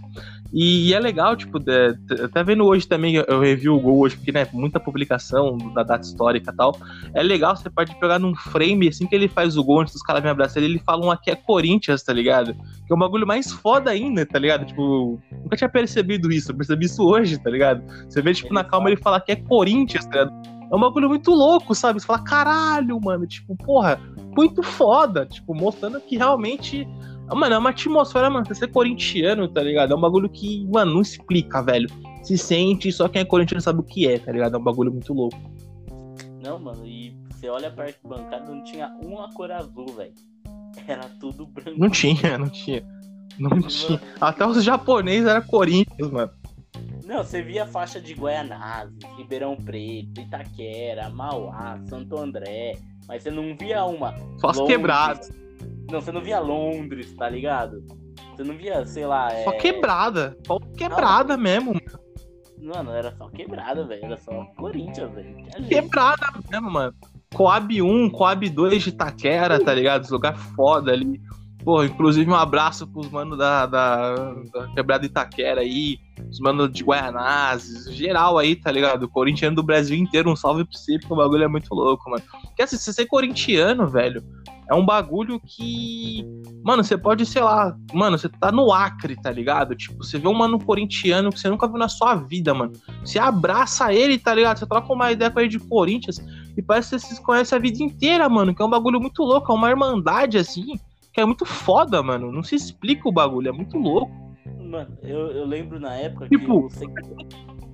E, e é legal, tipo, de- até vendo hoje também, eu- eu revi o gol hoje, porque, né, muita publicação da data histórica e tal. É legal, você pode pegar num frame, assim que ele faz o gol, antes dos caras me abraçarem, ele fala um aqui é Corinthians, tá ligado? Que é um bagulho mais foda ainda, tá ligado? Tipo, nunca tinha percebido isso, eu percebi isso hoje, tá ligado? Você vê, tipo, na calma ele fala que é Corinthians, tá ligado? É um bagulho muito louco, sabe? Você fala, caralho, mano, tipo, porra, muito foda, tipo, mostrando que realmente. Mano, é uma atmosfera, mano, você ser corintiano, tá ligado? É um bagulho que, mano, não explica, velho. Se sente, só quem é corintiano sabe o que é, tá ligado? É um bagulho muito louco. Não, mano, e você olha pra bancada, não tinha uma cor azul, velho. Era tudo branco. Não tinha, não tinha. Não tinha. Até os japoneses eram Corinthians, mano. Não, você via faixa de Guaianazes, Ribeirão Preto, Itaquera, Mauá, Santo André. Mas você não via uma. Só as Londres. quebradas. Não, você não via Londres, tá ligado? Você não via, sei lá. Só é... quebrada. Só quebrada mesmo. Mano, era só quebrada, velho. Era só Corinthians, velho. Não. Quebrada mesmo, mano. Coab 1, Coab 2 de Itaquera, tá ligado? Esse lugar foda ali. Pô, inclusive um abraço pros manos da, da, da Quebrada Itaquera aí, os manos de Guaianazes, geral aí, tá ligado? Corintiano do Brasil inteiro, um salve pra você, porque o bagulho é muito louco, mano. Porque assim, você é corintiano, velho, é um bagulho que. Mano, você pode, sei lá, mano, você tá no Acre, tá ligado? Tipo, você vê um mano corintiano que você nunca viu na sua vida, mano. Você abraça ele, tá ligado? Você troca uma ideia com ele de Corinthians e parece que vocês conhecem a vida inteira, mano. Que é um bagulho muito louco, é uma irmandade assim, que é muito foda, mano. Não se explica o bagulho, é muito louco. Mano, eu, eu lembro na época Tipo, que.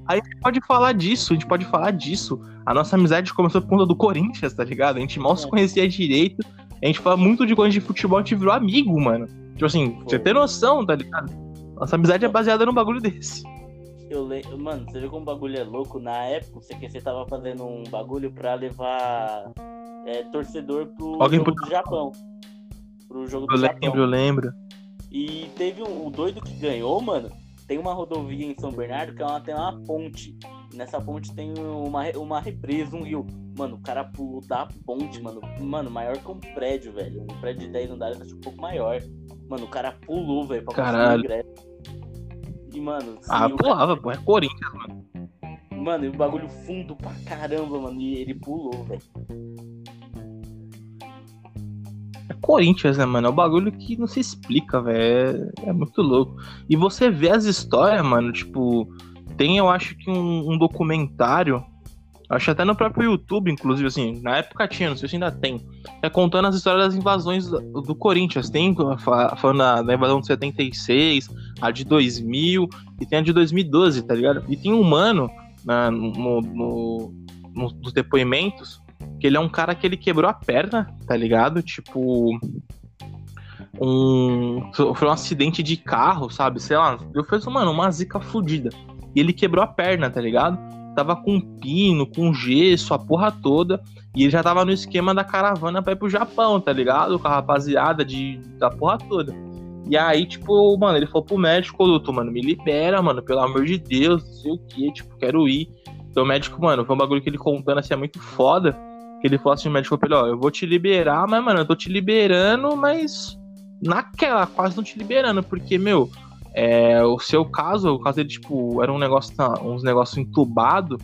Aí a gente pode falar disso, a gente pode falar disso. A nossa amizade começou por conta do Corinthians, tá ligado? A gente mal se É. conhecia direito. A gente fala muito de coisa de futebol, a gente virou amigo, mano. Tipo assim, Foi. você tem noção, tá ligado? Nossa amizade é baseada num bagulho desse. Eu le... Mano, você viu como o bagulho é louco? Na época, você, que você tava fazendo um bagulho pra levar é, torcedor pro Alguém pro- do Japão. Pro jogo do Eu Japão. lembro, eu lembro. E teve um, o doido que ganhou, mano. Tem uma rodovia em São Bernardo que ela tem uma ponte. Nessa ponte tem uma, uma represa, um rio. Mano, o cara pulou da ponte, mano. Mano, maior que um prédio, velho. Um prédio de 10 andares, acho um pouco maior. Mano, o cara pulou, velho, pra conseguir o Caralho. ingresso. E, mano, sim, Ah, o cara- pulava, pô, é Corinthians, mano. Mano, e o bagulho fundo pra caramba, mano. E ele pulou, velho. Corinthians, né, mano? É um bagulho que não se explica, velho. É, é muito louco. E você vê as histórias, mano, tipo, tem, eu acho que um, um documentário. Acho até no próprio YouTube, inclusive, assim, na época tinha, não sei se ainda tem. É contando as histórias das invasões do, do Corinthians. Tem fa- falando da, da invasão de 76, a de 2000 e tem a de 2012, tá ligado? E tem um mano na, no, no, no- nos depoimentos que ele é um cara que ele quebrou a perna, tá ligado? Tipo. Um. Foi um acidente de carro, sabe? Sei lá. Eu fiz, mano, uma zica fudida. E ele quebrou a perna, tá ligado? Tava com pino, com gesso, a porra toda. E ele já tava no esquema da caravana pra ir pro Japão, tá ligado? Com a rapaziada de, da porra toda. E aí, tipo, mano, ele falou pro médico, doutor, mano, me libera, mano, pelo amor de Deus, não sei o que, tipo, quero ir. Então o médico, mano, foi um bagulho que ele contando assim, é muito foda. Que ele falou assim, o médico falou pra ele, ó, eu vou te liberar, mas, mano, eu tô te liberando, mas naquela, quase não te liberando, porque, meu, é, o seu caso, o caso dele, tipo, era um negócio, uns negócios entubado,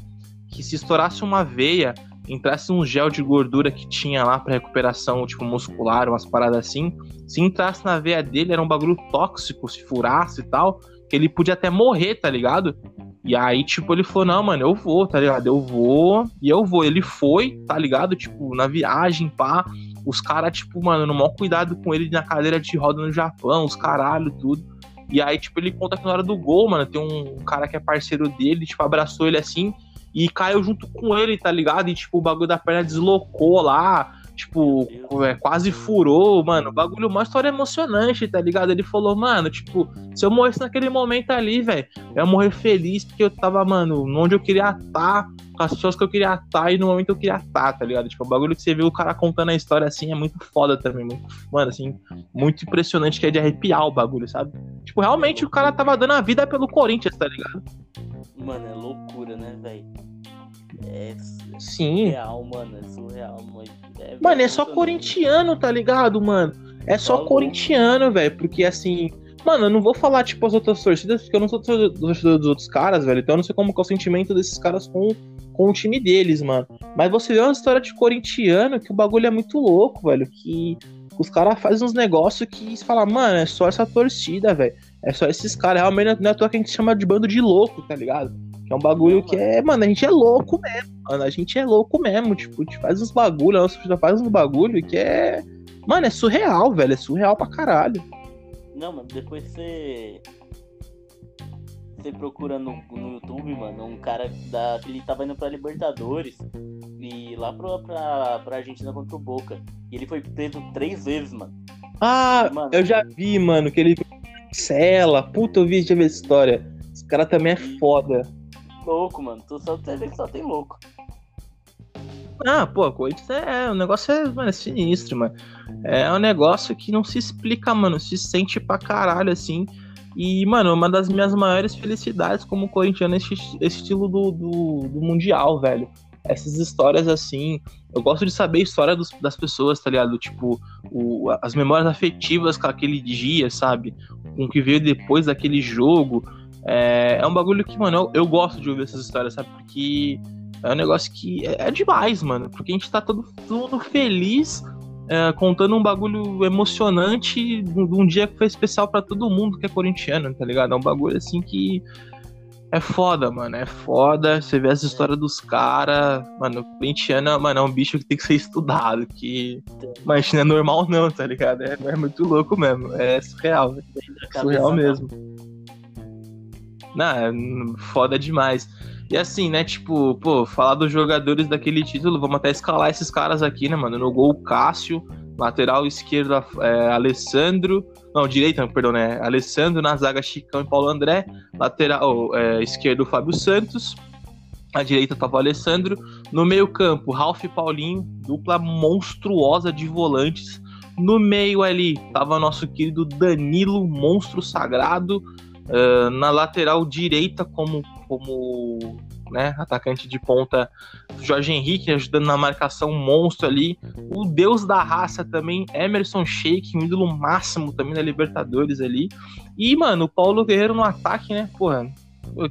que se estourasse uma veia, entrasse um gel de gordura que tinha lá pra recuperação, tipo, muscular, umas paradas assim, se entrasse na veia dele, era um bagulho tóxico, se furasse e tal, que ele podia até morrer, tá ligado? E aí, tipo, ele falou, não, mano, eu vou, tá ligado? Eu vou, e eu vou. Ele foi, tá ligado? Tipo, na viagem, pá. Os caras, tipo, mano, no maior cuidado com ele na cadeira de roda no Japão, os caralho, tudo. E aí, tipo, ele conta que na hora do gol, mano, tem um cara que é parceiro dele, tipo, abraçou ele assim e caiu junto com ele, tá ligado? E, tipo, o bagulho da perna deslocou lá, tipo, é, quase furou, mano. O bagulho, uma história emocionante, tá ligado? Ele falou, mano, tipo, se eu morresse naquele momento ali, velho, eu ia morrer feliz porque eu tava, mano, onde eu queria estar, com as pessoas que eu queria estar e no momento que eu queria estar, tá ligado? Tipo, o bagulho que você vê o cara contando a história assim é muito foda também, muito, mano, assim, muito impressionante que é de arrepiar o bagulho, sabe? Tipo, realmente o cara tava dando a vida pelo Corinthians, tá ligado? Mano, é loucura, né, velho? É Sim. surreal, mano. É surreal, mano. É, Mano, é só corintiano, tá ligado, mano? É só Tá corintiano, velho. Porque assim. Mano, eu não vou falar, tipo, as outras torcidas, porque eu não sou torcedor dos outros caras, velho. Então eu não sei como que é o sentimento desses caras com, com o time deles, mano. Mas você vê uma história de corintiano que o bagulho é muito louco, velho. Que os caras fazem uns negócios que você fala, mano, é só essa torcida, velho. É só esses caras. Realmente não é à toa que a gente chama de bando de louco, tá ligado? Que é um bagulho que é, mano, a gente é louco mesmo, mano. A gente é louco mesmo. Tipo, a gente faz uns bagulho, a nossa torcida faz uns bagulho que é. Mano, é surreal, velho. É surreal pra caralho. Não, mano, depois você. Você procura no, no YouTube, mano, um cara da, que ele tava indo pra Libertadores e lá pra, pra, pra Argentina contra o Boca. E ele foi preso três vezes, mano. Ah, Mano. eu já vi, mano, que ele cela. Puta, eu vi, já vi essa história. Esse cara também é foda. Louco, mano. Tu só, vê que só tem louco. Ah, pô, Corinthians é. O negócio é, mano, é sinistro, mano. É um negócio que não se explica, mano. Se sente pra caralho, assim. E, mano, uma das minhas maiores felicidades como corintiano é esse, esse estilo do, do, do Mundial, velho. essas histórias assim. Eu gosto de saber a história dos, das pessoas, tá ligado? Tipo, o, as memórias afetivas com aquele dia, sabe? Com o que veio depois daquele jogo. É, é um bagulho que, mano, eu, eu, gosto de ouvir essas histórias, sabe? Porque é um negócio que é, é demais, mano. Porque a gente tá todo, todo mundo feliz é, contando um bagulho emocionante de um dia que foi especial para todo mundo que é corintiano, tá ligado? É um bagulho assim que é foda, mano. É foda. Você vê as histórias dos caras. Mano, corintiano, mano, é um bicho que tem que ser estudado. Que. Mas não é normal, não, tá ligado? É, é muito louco mesmo. É surreal. Surreal mesmo. Não, é foda demais. E assim, né, tipo, pô, falar dos jogadores daquele título, vamos até escalar esses caras aqui, né, mano? No gol, Cássio, lateral esquerdo, é, Alessandro, não, direita, perdão, né? Alessandro, na zaga, Chicão e Paulo André, lateral é, esquerdo, Fábio Santos, à direita tava o Alessandro, no meio campo, Ralf e Paulinho, dupla monstruosa de volantes, no meio ali tava nosso querido Danilo, monstro sagrado, uh, na lateral direita como como né, atacante de ponta, Jorge Henrique ajudando na marcação monstro ali, o deus da raça também, Emerson Sheik, um ídolo máximo também da Libertadores ali, e mano, o Paulo Guerreiro no ataque, né, porra,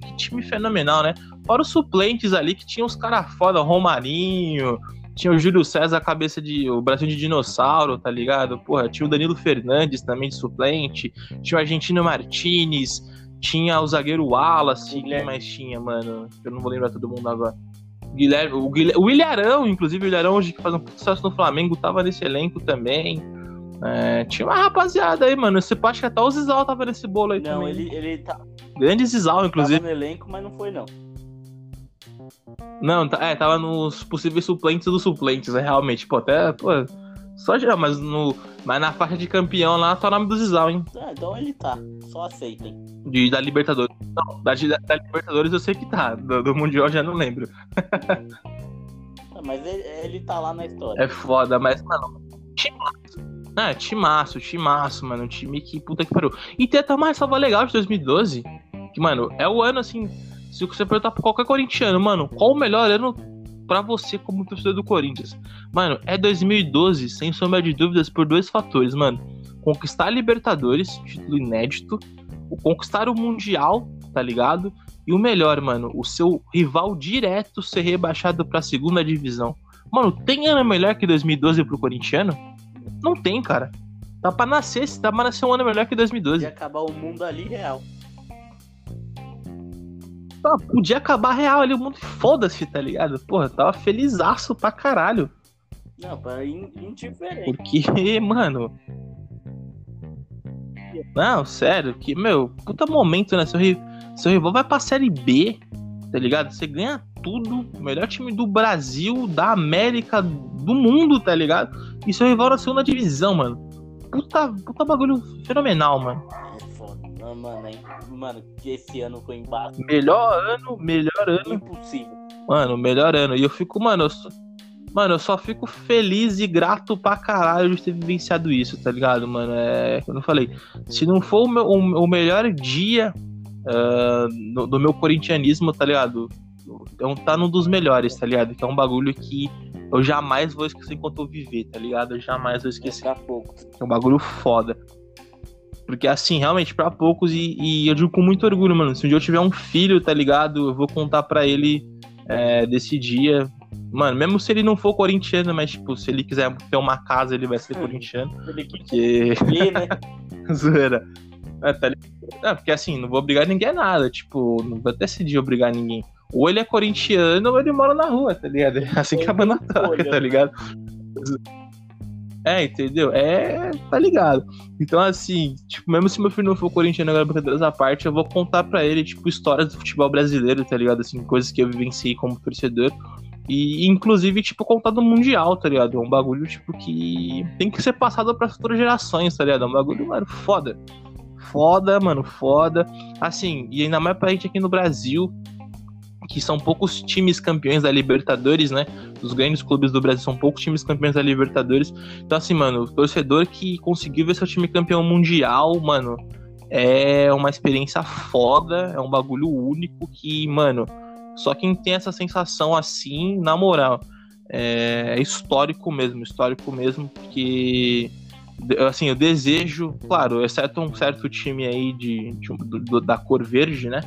que time fenomenal, né, fora os suplentes ali que tinham os caras foda, Romarinho, tinha o Júlio César, cabeça de. o Brasil de dinossauro, tá ligado? Porra, tinha o Danilo Fernandes também de suplente, tinha o Argentino Martinez, tinha o zagueiro Wallace, quem mais tinha, mano? Eu não vou lembrar todo mundo agora. Guilherme, o, Guilherme, o Ilharão, inclusive o Ilharão hoje que faz um sucesso no Flamengo, tava nesse elenco também. É, tinha uma rapaziada aí, mano. Você pode que até o Zizal tava nesse bolo aí não, também. Não, ele, ele tá. Grande Zizal, inclusive. Tava no elenco, mas não foi, não. Não, tá, é, tava nos possíveis suplentes dos suplentes, é realmente. Pô, até. Pô, só já, mas, no, mas na faixa de campeão lá tá o nome do Zizal, hein? Ah, então ele tá. Só aceitem. De, da Libertadores. Não, da, da, Libertadores eu sei que tá. Do, do Mundial já não lembro. ah, mas ele, ele tá lá na história. É foda, mas, mano. Timaço. É, timaço, timaço, mano. Um time que puta que pariu. E tem até uma ressalva legal de 2012. Que, mano, é o ano assim. Se você perguntar pra qualquer corintiano, mano, qual o melhor ano para você como torcedor do Corinthians. Mano, é 2012, sem sombra de dúvidas, por dois fatores, mano. Conquistar a Libertadores, título inédito, o conquistar o Mundial, tá ligado? E o melhor, mano, o seu rival direto ser rebaixado pra segunda divisão. Mano, tem ano melhor que 2012 pro corintiano? Não tem, cara. Tá pra nascer, tá pra nascer um ano melhor que 2012. E acabar o mundo ali real. Tá, podia acabar real ali, o mundo foda-se, tá ligado? Porra, tava felizaço pra caralho. Não, pra indiferente. Porque, mano. Não, sério, que, meu, puta momento, né? Seu, seu rival vai pra Série B, tá ligado? Você ganha tudo, melhor time do Brasil, da América, do mundo, tá ligado? E seu rival na segunda divisão, mano. Puta, puta bagulho fenomenal, mano mano, hein? Mano, que esse ano foi embaixo. Melhor ano, melhor ano. Impossível. Mano, melhor ano. E eu fico, mano, eu só, mano, eu só fico feliz e grato pra caralho de ter vivenciado isso, tá ligado, mano? É, como eu falei, se não for o, meu, o, o melhor dia uh, no, do meu corintianismo, tá ligado? Então tá num dos melhores, tá ligado? Que é um bagulho que eu jamais vou esquecer enquanto eu viver, tá ligado? Eu jamais vou esquecer. Daqui a pouco. É um bagulho foda. Porque, assim, realmente, para poucos, e, e, eu digo com muito orgulho, mano, se um dia eu tiver um filho, tá ligado? Eu vou contar para ele é, desse dia. Mano, mesmo se ele não for corintiano, mas, tipo, se ele quiser ter uma casa, ele vai ser corintiano. Porque. né? Zoeira. É, tá é, porque, assim, não vou obrigar ninguém a nada. Tipo, não vou decidir obrigar ninguém. Ou ele é corintiano ou ele mora na rua, tá ligado? É assim que a banda toca, tá ligado? É, entendeu? É, tá ligado. Então, assim, tipo, mesmo se meu filho não for corintiano agora, brincadeiras à parte, eu vou contar para ele, tipo, histórias do futebol brasileiro, tá ligado? Assim, coisas que eu vivenciei como torcedor. E, inclusive, tipo, contar do Mundial, tá ligado? É um bagulho, tipo, que tem que ser passado para futuras gerações, tá ligado? É um bagulho, mano, foda. Foda, mano, foda. Assim, e ainda mais pra gente aqui no Brasil, que são poucos times campeões da Libertadores, né? Os grandes clubes do Brasil são poucos times campeões da Libertadores. Então, assim, mano, o torcedor que conseguiu ver seu time campeão mundial, mano, é uma experiência foda, é um bagulho único que, mano, Só quem tem essa sensação assim, na moral, é histórico mesmo, histórico mesmo, porque assim, eu desejo, claro, exceto um certo time aí de, de do, da cor verde, né?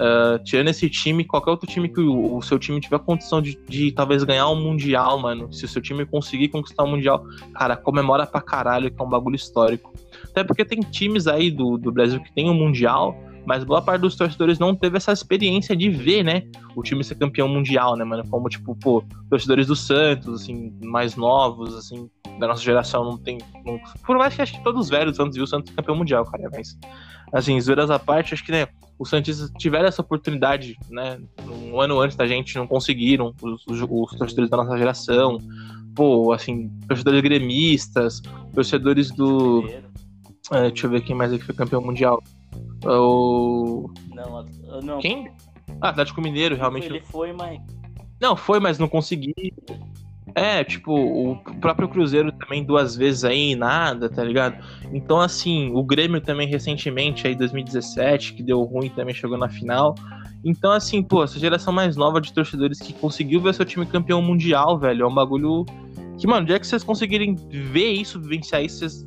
Uh, tirando esse time, qualquer outro time que o, o seu time tiver condição de, de, talvez ganhar um Mundial, mano. Se o seu time conseguir conquistar o um Mundial, cara, comemora pra caralho, que é um bagulho histórico. Até porque tem times aí do, do Brasil que tem um Mundial, mas boa parte dos torcedores não teve essa experiência de ver, né, o time ser campeão mundial, né, mano? Como, tipo, pô, torcedores do Santos, assim, mais novos, assim, da nossa geração, não tem. Não... Por mais que acho que todos os velhos Santos viu o Santos campeão mundial, cara, mas, assim, zoeiras à parte, acho que, né, os Santos tiveram essa oportunidade, né, um ano antes da gente, não conseguiram, os, os, os torcedores da nossa geração, pô, assim, torcedores gremistas, torcedores do. É, deixa eu ver quem mais aqui foi campeão mundial. O. Não, não. Quem? Ah, Atlético Mineiro, realmente. Ele foi, mas. Não, foi, mas não consegui. É, tipo, o próprio Cruzeiro também duas vezes aí, nada, tá ligado? Então, assim, o Grêmio também recentemente, aí 2017, que deu ruim, também chegou na final. Então, assim, pô, essa geração mais nova de torcedores que conseguiu ver seu time campeão mundial, velho, é um bagulho que, mano, dia que vocês conseguirem ver isso, vivenciar isso, vocês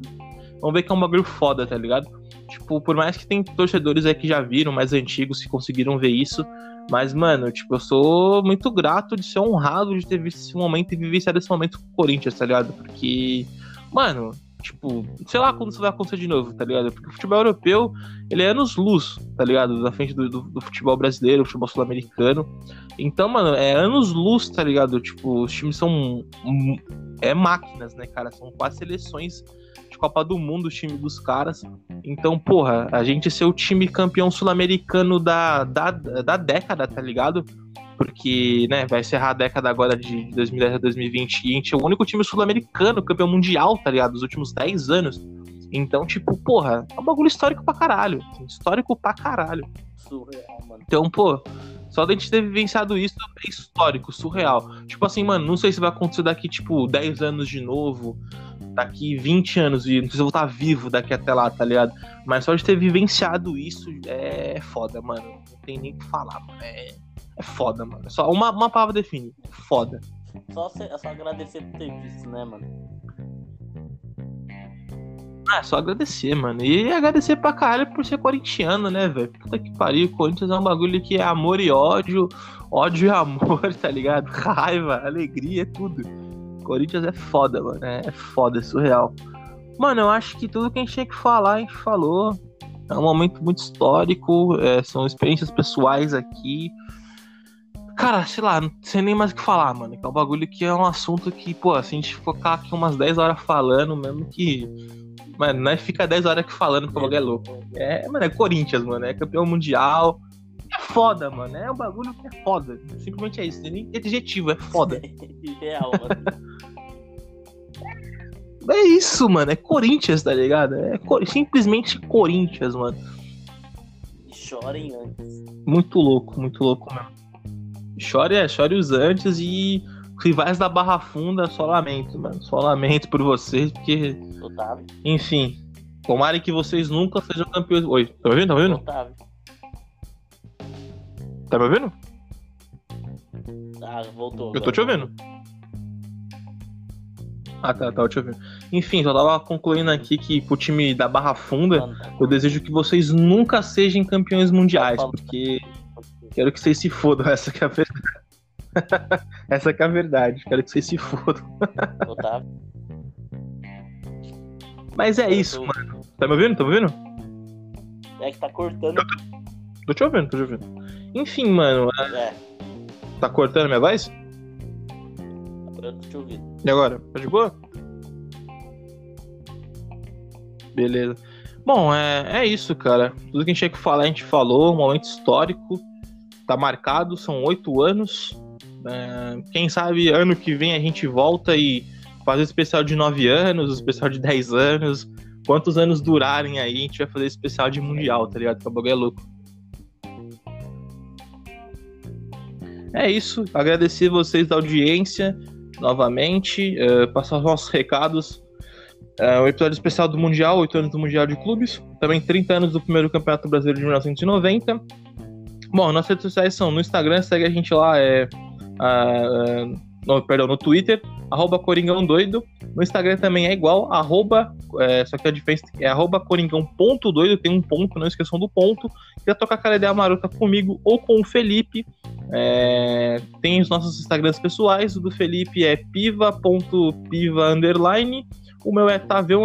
vão ver que é um bagulho foda, tá ligado? Tipo, por mais que tem torcedores aí que já viram, mais antigos, que conseguiram ver isso. Mas, mano, tipo, eu sou muito grato de ser honrado de ter visto esse momento e vivenciado esse momento com o Corinthians, tá ligado? Porque, mano, tipo, sei lá quando isso vai acontecer de novo, tá ligado? Porque o futebol europeu, ele é anos-luz, tá ligado? Na frente do, do, do futebol brasileiro, futebol sul-americano. Então, mano, é anos-luz, tá ligado? Tipo, os times são. É máquinas, né, cara? São quase seleções de Copa do Mundo, o time dos caras. Então, porra, a gente ser o time campeão sul-americano da, da, da década, tá ligado? Porque, né, vai encerrar a década agora de 2010 a 2020 e a gente é o único time sul-americano campeão mundial, tá ligado? Dos últimos 10 anos. Então, tipo, porra, é um bagulho histórico pra caralho. Histórico pra caralho. Surreal, mano. Então, pô, só da gente ter vivenciado isso é histórico, surreal. Tipo assim, mano, não sei se vai acontecer daqui, tipo, 10 anos de novo daqui 20 anos e não sei se eu vou estar vivo daqui até lá, tá ligado? Mas só de ter vivenciado isso é foda, mano. Não tem nem o que falar, mano. É, é foda, mano. Só uma, uma palavra define. Foda. Só, é só agradecer por ter visto, né, mano? Ah, é só agradecer, mano. E agradecer pra caralho por ser corintiano, né, velho? Puta que pariu. Corinthians é um bagulho que é amor e ódio, ódio e amor, tá ligado? Raiva, alegria, é tudo. Corinthians é foda, mano. É foda, é surreal. Mano, eu acho que tudo que a gente tinha que falar, a gente falou. É um momento muito histórico, é, são experiências pessoais aqui. Cara, sei lá, não sei nem mais o que falar, mano. Que é um bagulho que é um assunto que, pô, se a gente focar aqui umas 10 horas falando, mesmo que. Mano, não é fica 10 horas aqui falando que o bagulho é louco. É, mano, é Corinthians, mano. É campeão mundial. É foda, mano. É um bagulho que é foda. Simplesmente é isso. Nem adjetivo, é foda. Real, mano. É isso, mano. É Corinthians, tá ligado? É simplesmente Corinthians, mano. Chorem antes. Muito louco, muito louco mesmo. Chore, é, chore os antes e rivais da Barra Funda, só lamento, mano. Só lamento por vocês, porque. Otávio. Enfim. Tomara que vocês nunca sejam campeões. Oi, tá ouvindo? Tá ouvindo? Otávio. Tá me ouvindo? Ah, voltou. Eu tô te ouvindo. Ah, tá, tá, te ouvindo. Enfim, só tava concluindo aqui que pro time da Barra Funda, eu desejo que vocês nunca sejam campeões mundiais, porque quero que vocês se fodam, essa que é a verdade. essa que é a verdade, quero que vocês se fodam. Mas é isso, mano. Tá me ouvindo? Tá me ouvindo? É que tá cortando. Tô te ouvindo, tô te ouvindo. Enfim, mano. É. Tá cortando minha voz? Eu tô te ouvindo. E agora? Tá de boa? Beleza. Bom, é, é isso, cara. Tudo que a gente tinha que falar, a gente falou. Um momento histórico. Tá marcado, são oito anos. É, quem sabe ano que vem a gente volta e faz o especial de nove anos, o especial de dez anos. Quantos anos durarem aí, a gente vai fazer especial de mundial, tá ligado? Que o bagulho é louco. É isso. Agradecer vocês da audiência novamente. Uh, passar os nossos recados. Uh, o episódio especial do Mundial, 8 anos do Mundial de Clubes. Também 30 anos do primeiro Campeonato Brasileiro de 1990. Bom, nossas redes sociais são no Instagram, segue a gente lá, é. ah, no, perdão, no Twitter, arroba Coringão Doido. No Instagram também é igual, arroba, é, só que a diferença é arroba Coringão.doido, tem um ponto, não esqueçam do ponto. Quer tocar aquela ideia marota comigo ou com o Felipe, é, tem os nossos Instagrams pessoais, o do Felipe é piva.piva o meu é Taveu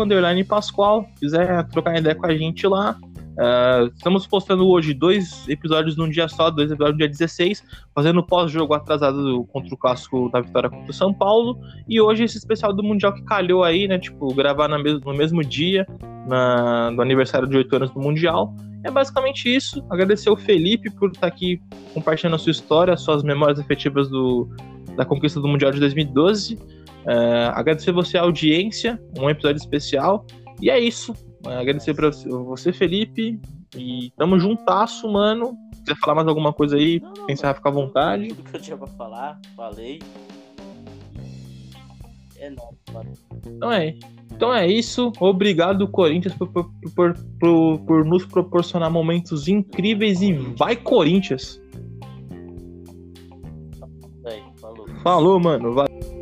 quiser trocar ideia com a gente lá, Uh, estamos postando hoje dois episódios num dia só, dois episódios no dia 16, fazendo pós-jogo atrasado contra o clássico da vitória contra o São Paulo. E hoje esse especial do Mundial que calhou aí, né? Tipo, gravar no mesmo dia, na, do aniversário de 8 anos do Mundial. É basicamente isso. Agradecer o Felipe por estar aqui compartilhando a sua história, suas memórias efetivas do, da conquista do Mundial de 2012. Uh, agradecer você a audiência, um episódio especial. E é isso. Agradecer pra você, Felipe. E tamo juntasso, mano. Se quiser falar mais alguma coisa aí, não, não, pensar, ficar à vontade. Tudo que eu tinha pra falar, falei. É nóis, mano. Então é. Então é isso. Obrigado, Corinthians, por, por, por, por, nos proporcionar momentos incríveis e vai, Corinthians! Falou. Falou, mano. Valeu.